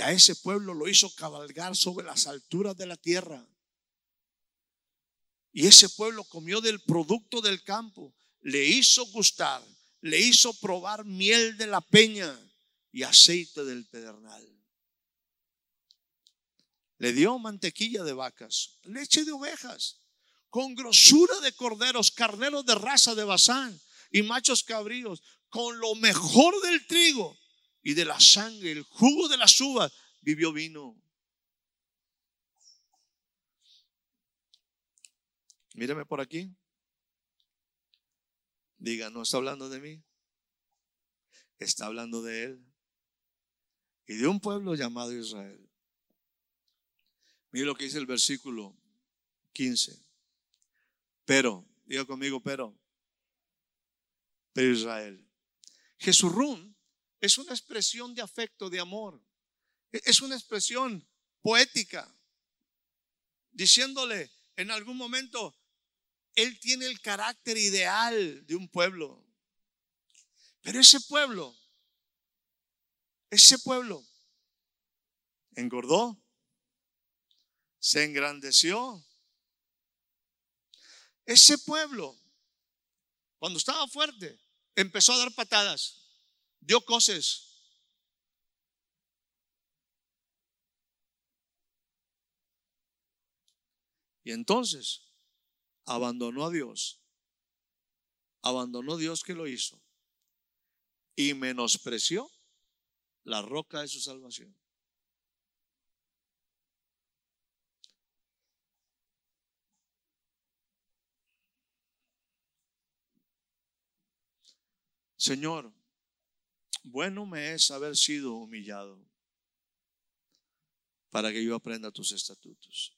A ese pueblo lo hizo cabalgar sobre las alturas de la tierra. Y ese pueblo comió del producto del campo, le hizo gustar, le hizo probar miel de la peña y aceite del pedernal. Le dio mantequilla de vacas, leche de ovejas, con grosura de corderos, carneros de raza de Bazán y machos cabríos, con lo mejor del trigo y de la sangre, el jugo de las uvas, vivió vino. Míreme por aquí. Diga, no está hablando de mí. Está hablando de él. Y de un pueblo llamado Israel. Mire lo que dice el versículo 15. Pero, diga conmigo, pero. Pero Israel. Jesurún es una expresión de afecto, de amor. Es una expresión poética, diciéndole en algún momento, Él tiene el carácter ideal de un pueblo. Pero ese pueblo, ese pueblo engordó, se engrandeció. Ese pueblo, cuando estaba fuerte, empezó a dar patadas dio cosas. Y entonces abandonó a Dios. Abandonó a Dios que lo hizo. Y menospreció la roca de su salvación. Señor, bueno me es haber sido humillado para que yo aprenda tus estatutos.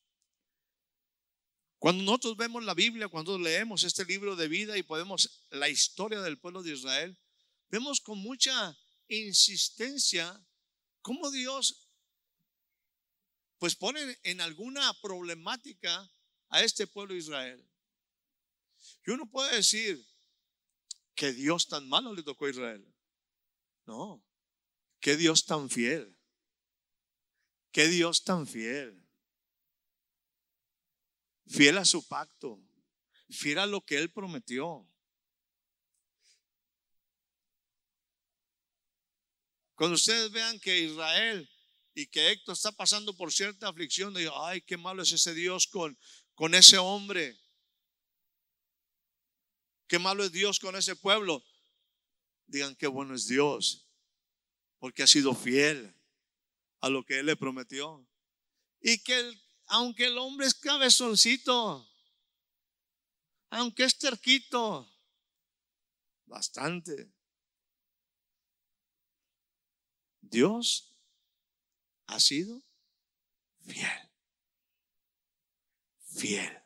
Cuando nosotros vemos la Biblia, cuando leemos este libro de vida y podemos la historia del pueblo de Israel, vemos con mucha insistencia cómo Dios pues pone en alguna problemática a este pueblo de Israel. Y uno puede decir que Dios tan malo le tocó a Israel. No, qué Dios tan fiel. Qué Dios tan fiel. Fiel a su pacto. Fiel a lo que Él prometió. Cuando ustedes vean que Israel y que Héctor está pasando por cierta aflicción, digo, ay, qué malo es ese Dios con, con ese hombre. Qué malo es Dios con ese pueblo digan qué bueno es Dios, porque ha sido fiel a lo que Él le prometió. Y que aunque el hombre es cabezoncito, aunque es terquito, bastante. Dios ha sido fiel. Fiel.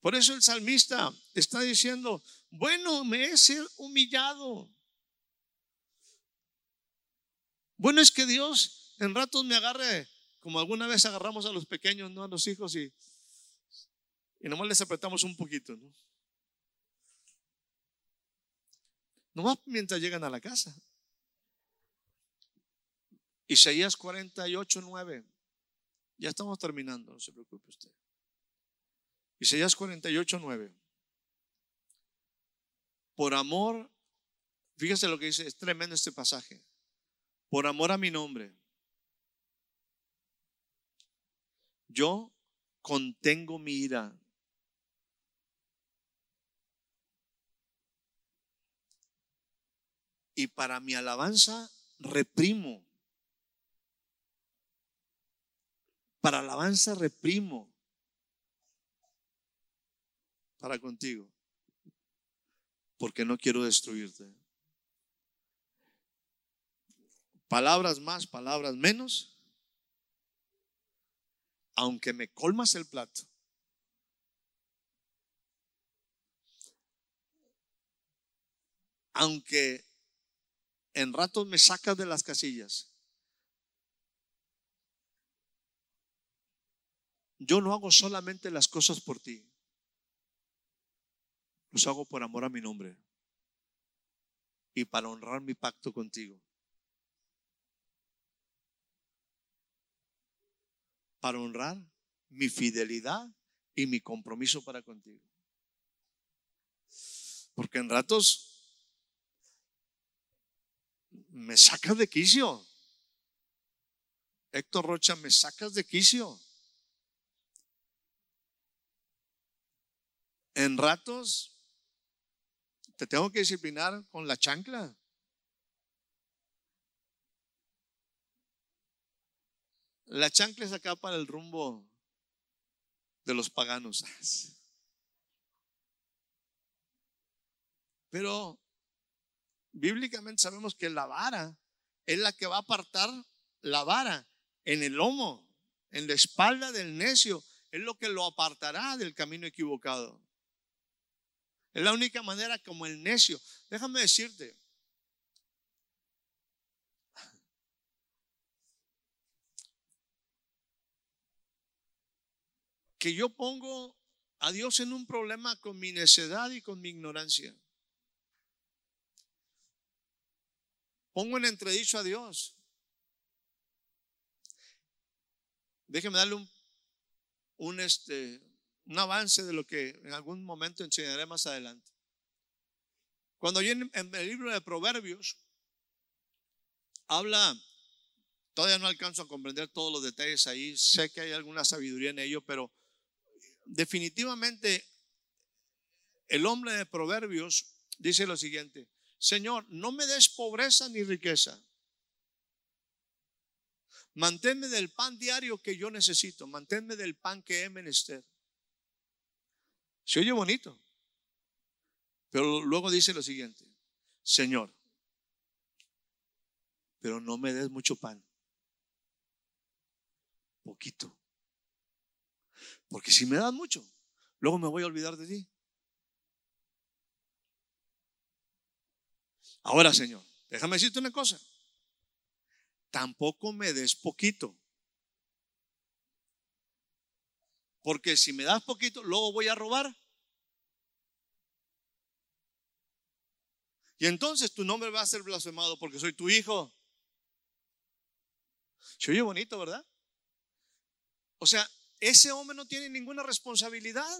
Por eso el salmista está diciendo, bueno me es ser humillado. Bueno es que Dios en ratos me agarre, como alguna vez agarramos a los pequeños, ¿no? A los hijos y, y nomás les apretamos un poquito, ¿no? Nomás mientras llegan a la casa. Isaías 48, 9. Ya estamos terminando, no se preocupe usted. Isaías 48, 9. Por amor, fíjese lo que dice, es tremendo este pasaje. Por amor a mi nombre, yo contengo mi ira. Y para mi alabanza reprimo. Para alabanza reprimo. para contigo, porque no quiero destruirte. Palabras más, palabras menos, aunque me colmas el plato. Aunque en ratos me sacas de las casillas. Yo no hago solamente las cosas por ti. Los hago por amor a mi nombre y para honrar mi pacto contigo. Para honrar mi fidelidad y mi compromiso para contigo. Porque en ratos me sacas de quicio. Héctor Rocha, me sacas de quicio. En ratos te tengo que disciplinar con la chancla. La chancla es acá para el rumbo de los paganos. Pero bíblicamente sabemos que la vara es la que va a apartar la vara en el lomo, en la espalda del necio, es lo que lo apartará del camino equivocado. Es la única manera como el necio. Déjame decirte. Que yo pongo a Dios en un problema con mi necedad y con mi ignorancia. Pongo en entredicho a Dios. Déjeme darle un, un, este, un avance de lo que en algún momento enseñaré más adelante. Cuando en, en el libro de Proverbios habla, todavía no alcanzo a comprender todos los detalles ahí, sé que hay alguna sabiduría en ello, pero definitivamente el hombre de Proverbios dice lo siguiente, Señor, no me des pobreza ni riqueza. Manténme del pan diario que yo necesito, manténme del pan que he menester. Se oye bonito. Pero luego dice lo siguiente, Señor, pero no me des mucho pan, poquito. Porque si me das mucho, luego me voy a olvidar de ti. Ahora, Señor, déjame decirte una cosa. Tampoco me des poquito. Porque si me das poquito, luego voy a robar. Y entonces tu nombre va a ser blasfemado porque soy tu hijo. Se oye bonito, ¿verdad? O sea, ese hombre no tiene ninguna responsabilidad.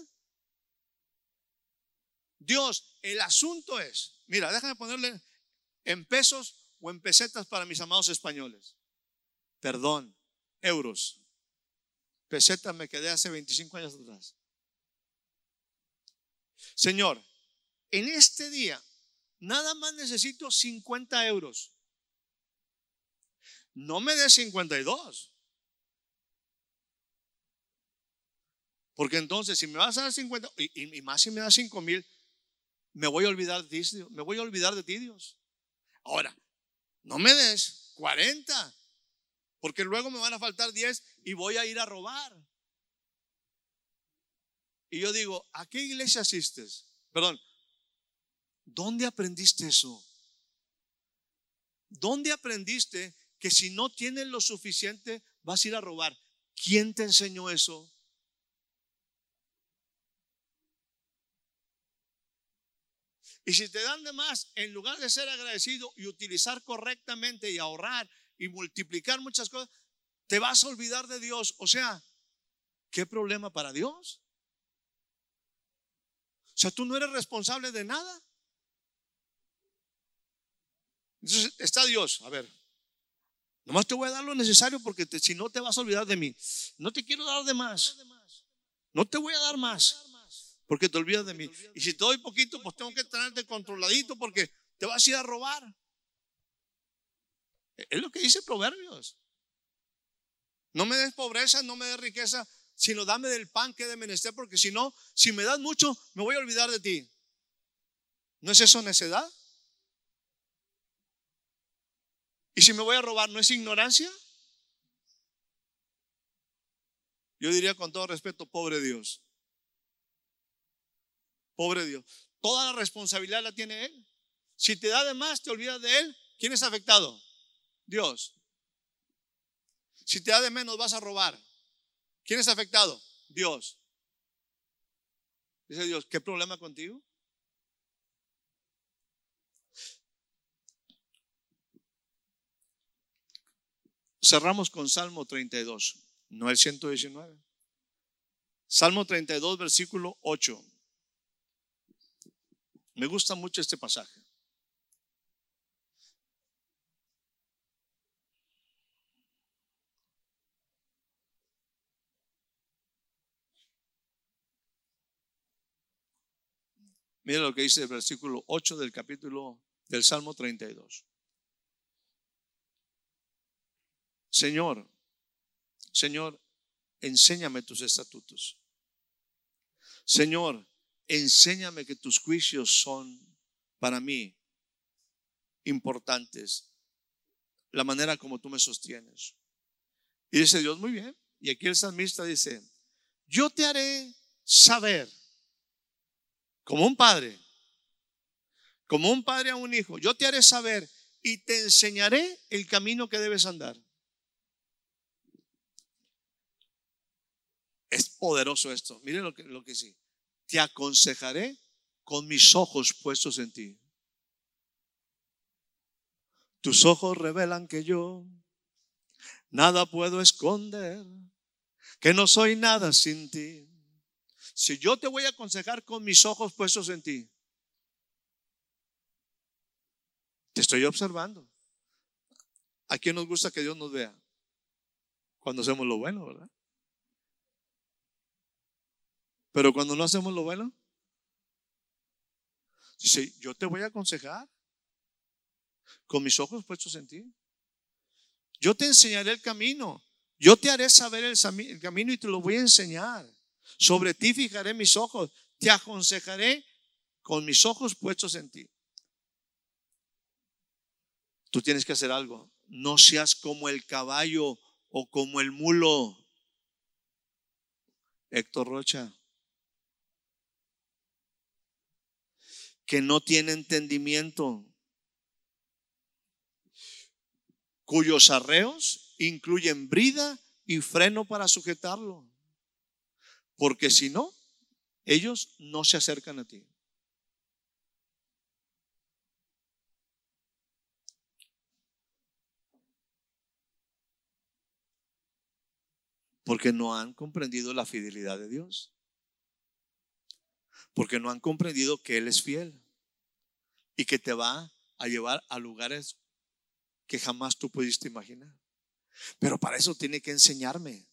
Dios, el asunto es, mira, déjame ponerle en pesos o en pesetas para mis amados españoles. Perdón, euros pesetas me quedé hace 25 años atrás. Señor, en este día nada más necesito 50 euros. No me des 52. Porque entonces, si me vas a dar 50, y, más si me das 5 mil, me voy a olvidar de ti, me voy a olvidar de ti, Dios. Ahora, no me des 40, porque luego me van a faltar 10 y voy a ir a robar. Y yo digo, ¿a qué iglesia asistes? Perdón, ¿dónde aprendiste eso? ¿Dónde aprendiste que si no tienes lo suficiente vas a ir a robar? ¿Quién te enseñó eso? Y si te dan de más, en lugar de ser agradecido y utilizar correctamente y ahorrar y multiplicar muchas cosas, te vas a olvidar de Dios. O sea, ¿qué problema para Dios? O sea, tú no eres responsable de nada. Entonces está Dios, a ver, nomás te voy a dar lo necesario porque si no te vas a olvidar de mí. No te quiero dar de más. No te voy a dar más porque te olvidas de mí. Y si te doy poquito, pues tengo que tenerte controladito porque te vas a ir a robar. Es lo que dice Proverbios. No me des pobreza, no me des riqueza, sino dame del pan que he de menester, porque si no, si me das mucho, me voy a olvidar de ti. ¿No es eso necedad? ¿Y si me voy a robar, no es ignorancia? Yo diría con todo respeto, pobre Dios. Pobre Dios. Toda la responsabilidad la tiene Él. Si te da de más, te olvidas de Él. ¿Quién es afectado? Dios. Si te da de menos, vas a robar. ¿Quién es afectado? Dios. Dice Dios, ¿qué problema contigo? Cerramos con Salmo 32, no el 119. Salmo 32, versículo 8. Me gusta mucho este pasaje. Mira lo que dice el versículo 8 del capítulo del Salmo 32. Señor, Señor, enséñame tus estatutos. Señor, enséñame que tus juicios son para mí importantes. La manera como tú me sostienes. Y dice Dios, muy bien. Y aquí el salmista dice, yo te haré saber como un padre, como un padre a un hijo, yo te haré saber y te enseñaré el camino que debes andar. Es poderoso esto. Miren lo que, lo que sí. Te aconsejaré con mis ojos puestos en ti. Tus ojos revelan que yo nada puedo esconder, que no soy nada sin ti. Si yo te voy a aconsejar con mis ojos puestos en ti, te estoy observando. ¿A quién nos gusta que Dios nos vea? Cuando hacemos lo bueno, ¿verdad? Pero cuando no hacemos lo bueno, dice, yo te voy a aconsejar con mis ojos puestos en ti. Yo te enseñaré el camino. Yo te haré saber el, camino y te lo voy a enseñar. Sobre ti fijaré mis ojos, te aconsejaré con mis ojos puestos en ti. Tú tienes que hacer algo. No seas como el caballo o como el mulo. Héctor Rocha. Que no tiene entendimiento. Cuyos arreos incluyen brida y freno para sujetarlo. Porque si no, ellos no se acercan a ti. Porque no han comprendido la fidelidad de Dios. Porque no han comprendido que Él es fiel y que te va a llevar a lugares que jamás tú pudiste imaginar. Pero para eso tiene que enseñarme.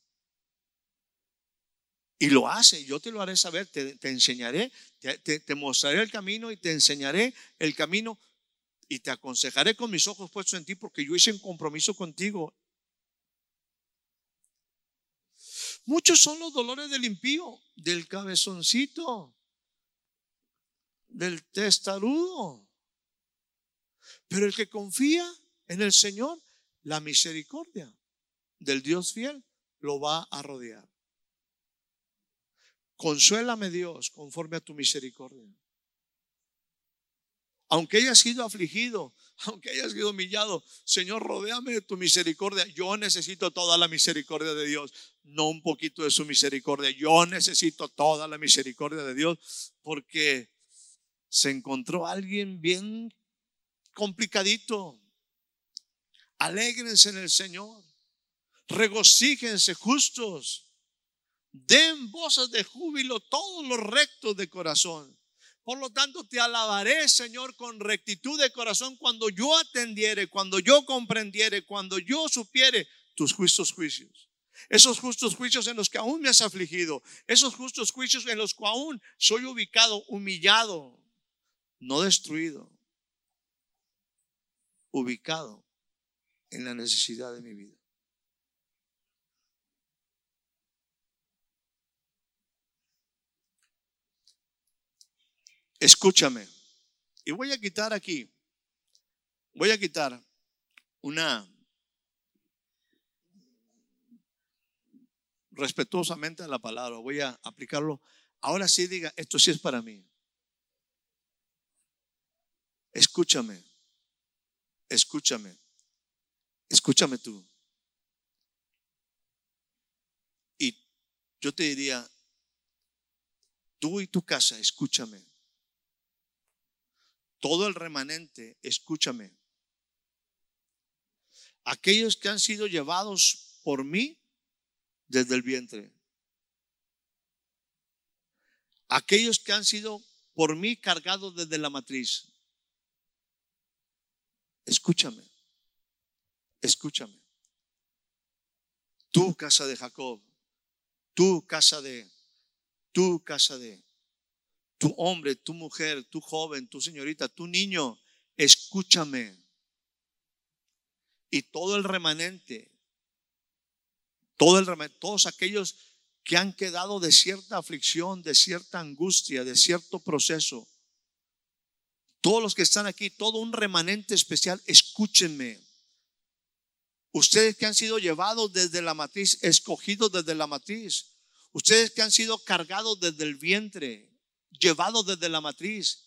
Y lo hace, yo te lo haré saber, te, enseñaré, te, te, mostraré el camino y te enseñaré el camino y te aconsejaré con mis ojos puestos en ti porque yo hice un compromiso contigo. Muchos son los dolores del impío, del cabezoncito, del testarudo. Pero el que confía en el Señor, la misericordia del Dios fiel lo va a rodear. Consuélame Dios conforme a tu misericordia. Aunque haya sido afligido, aunque haya sido humillado, Señor, rodeame de tu misericordia. Yo necesito toda la misericordia de Dios, no un poquito de su misericordia. Yo necesito toda la misericordia de Dios porque se encontró alguien bien complicadito. Alégrense en el Señor. Regocíjense justos Den voces de júbilo todos los rectos de corazón. Por lo tanto, te alabaré, Señor, con rectitud de corazón cuando yo atendiere, cuando yo comprendiere, cuando yo supiere tus justos juicios. Esos justos juicios en los que aún me has afligido, esos justos juicios en los que aún soy ubicado, humillado, no destruido, ubicado en la necesidad de mi vida. Escúchame. Y voy a quitar aquí, voy a quitar una, respetuosamente a la palabra, voy a aplicarlo. Ahora sí diga, esto sí es para mí. Escúchame, escúchame, escúchame tú. Y yo te diría, tú y tu casa, escúchame. Todo el remanente, escúchame. Aquellos que han sido llevados por mí desde el vientre. Aquellos que han sido por mí cargados desde la matriz. Escúchame, escúchame. Tu casa de Jacob, tu casa de, tu casa de, tu hombre, tu mujer, tu joven, tu señorita, tu niño, escúchame. Y todo el remanente, todo el remanente, todos aquellos que han quedado de cierta aflicción, de cierta angustia, de cierto proceso, todos los que están aquí, todo un remanente especial, escúchenme. Ustedes que han sido llevados desde la matriz, escogidos desde la matriz. Ustedes que han sido cargados desde el vientre, llevados desde la matriz.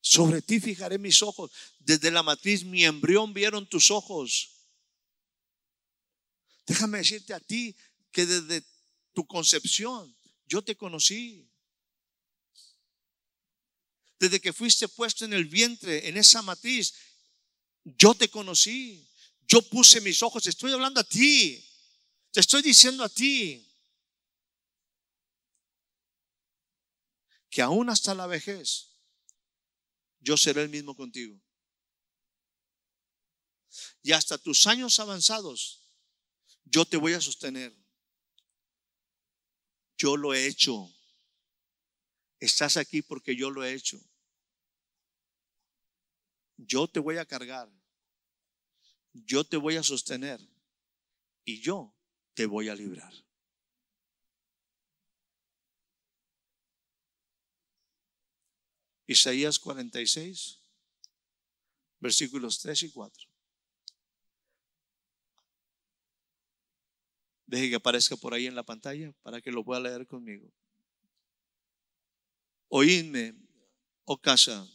Sobre ti fijaré mis ojos. Desde la matriz mi embrión vieron tus ojos. Déjame decirte a ti que desde tu concepción yo te conocí. Desde que fuiste puesto en el vientre, en esa matriz, yo te conocí. Yo puse mis ojos. Estoy hablando a ti. Te estoy diciendo a ti que aún hasta la vejez yo seré el mismo contigo. Y hasta tus años avanzados yo te voy a sostener. Yo lo he hecho. Estás aquí porque yo lo he hecho. Yo te voy a cargar. Yo te voy a sostener. Y yo te voy a librar. Isaías 46, versículos 3 y 4. Deje que aparezca por ahí en la pantalla para que lo pueda leer conmigo. Oídme, oh casa,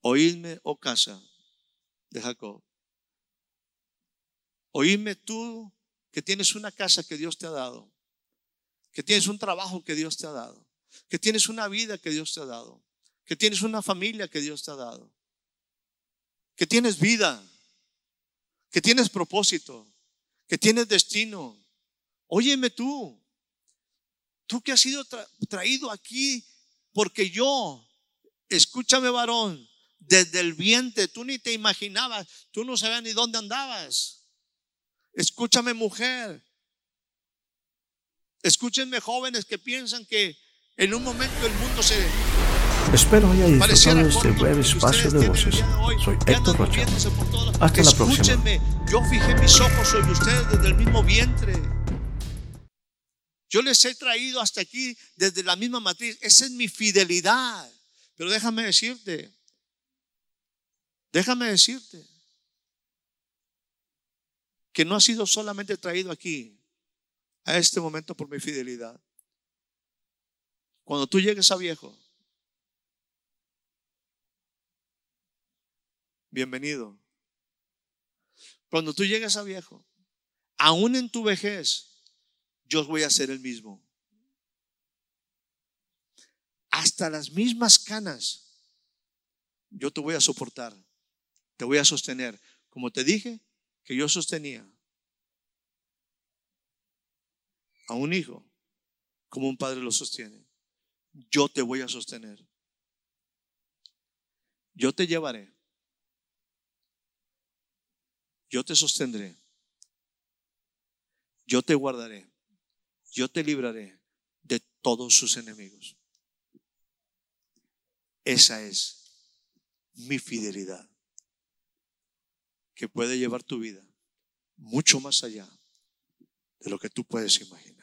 oídme, oh casa de Jacob. Oídme tú que tienes una casa que Dios te ha dado, que tienes un trabajo que Dios te ha dado, que tienes una vida que Dios te ha dado, que tienes una familia que Dios te ha dado, que tienes vida, que tienes propósito, que tienes destino. Óyeme tú, tú que has sido traído aquí porque yo, escúchame varón, desde el vientre, tú ni te imaginabas, tú no sabías ni dónde andabas. Escúchame mujer, escúchenme jóvenes que piensan que en un momento el mundo se Espero haya disfrutado este breve espacio de voces. Soy Héctor Rocha. Hasta la próxima. Escúchenme, yo fijé mis ojos sobre ustedes desde el mismo vientre. Yo les he traído hasta aquí desde la misma matriz. Esa es mi fidelidad. Pero déjame decirte, déjame decirte que no ha sido solamente traído aquí a este momento por mi fidelidad. Cuando tú llegues a viejo, bienvenido. Cuando tú llegues a viejo, aún en tu vejez, yo voy a ser el mismo. Hasta las mismas canas, yo te voy a soportar, te voy a sostener. Como te dije, que yo sostenía a un hijo como un padre lo sostiene. Yo te voy a sostener. Yo te llevaré yo te sostendré, yo te guardaré, yo te libraré de todos sus enemigos. Esa es mi fidelidad, que puede llevar tu vida mucho más allá de lo que tú puedes imaginar.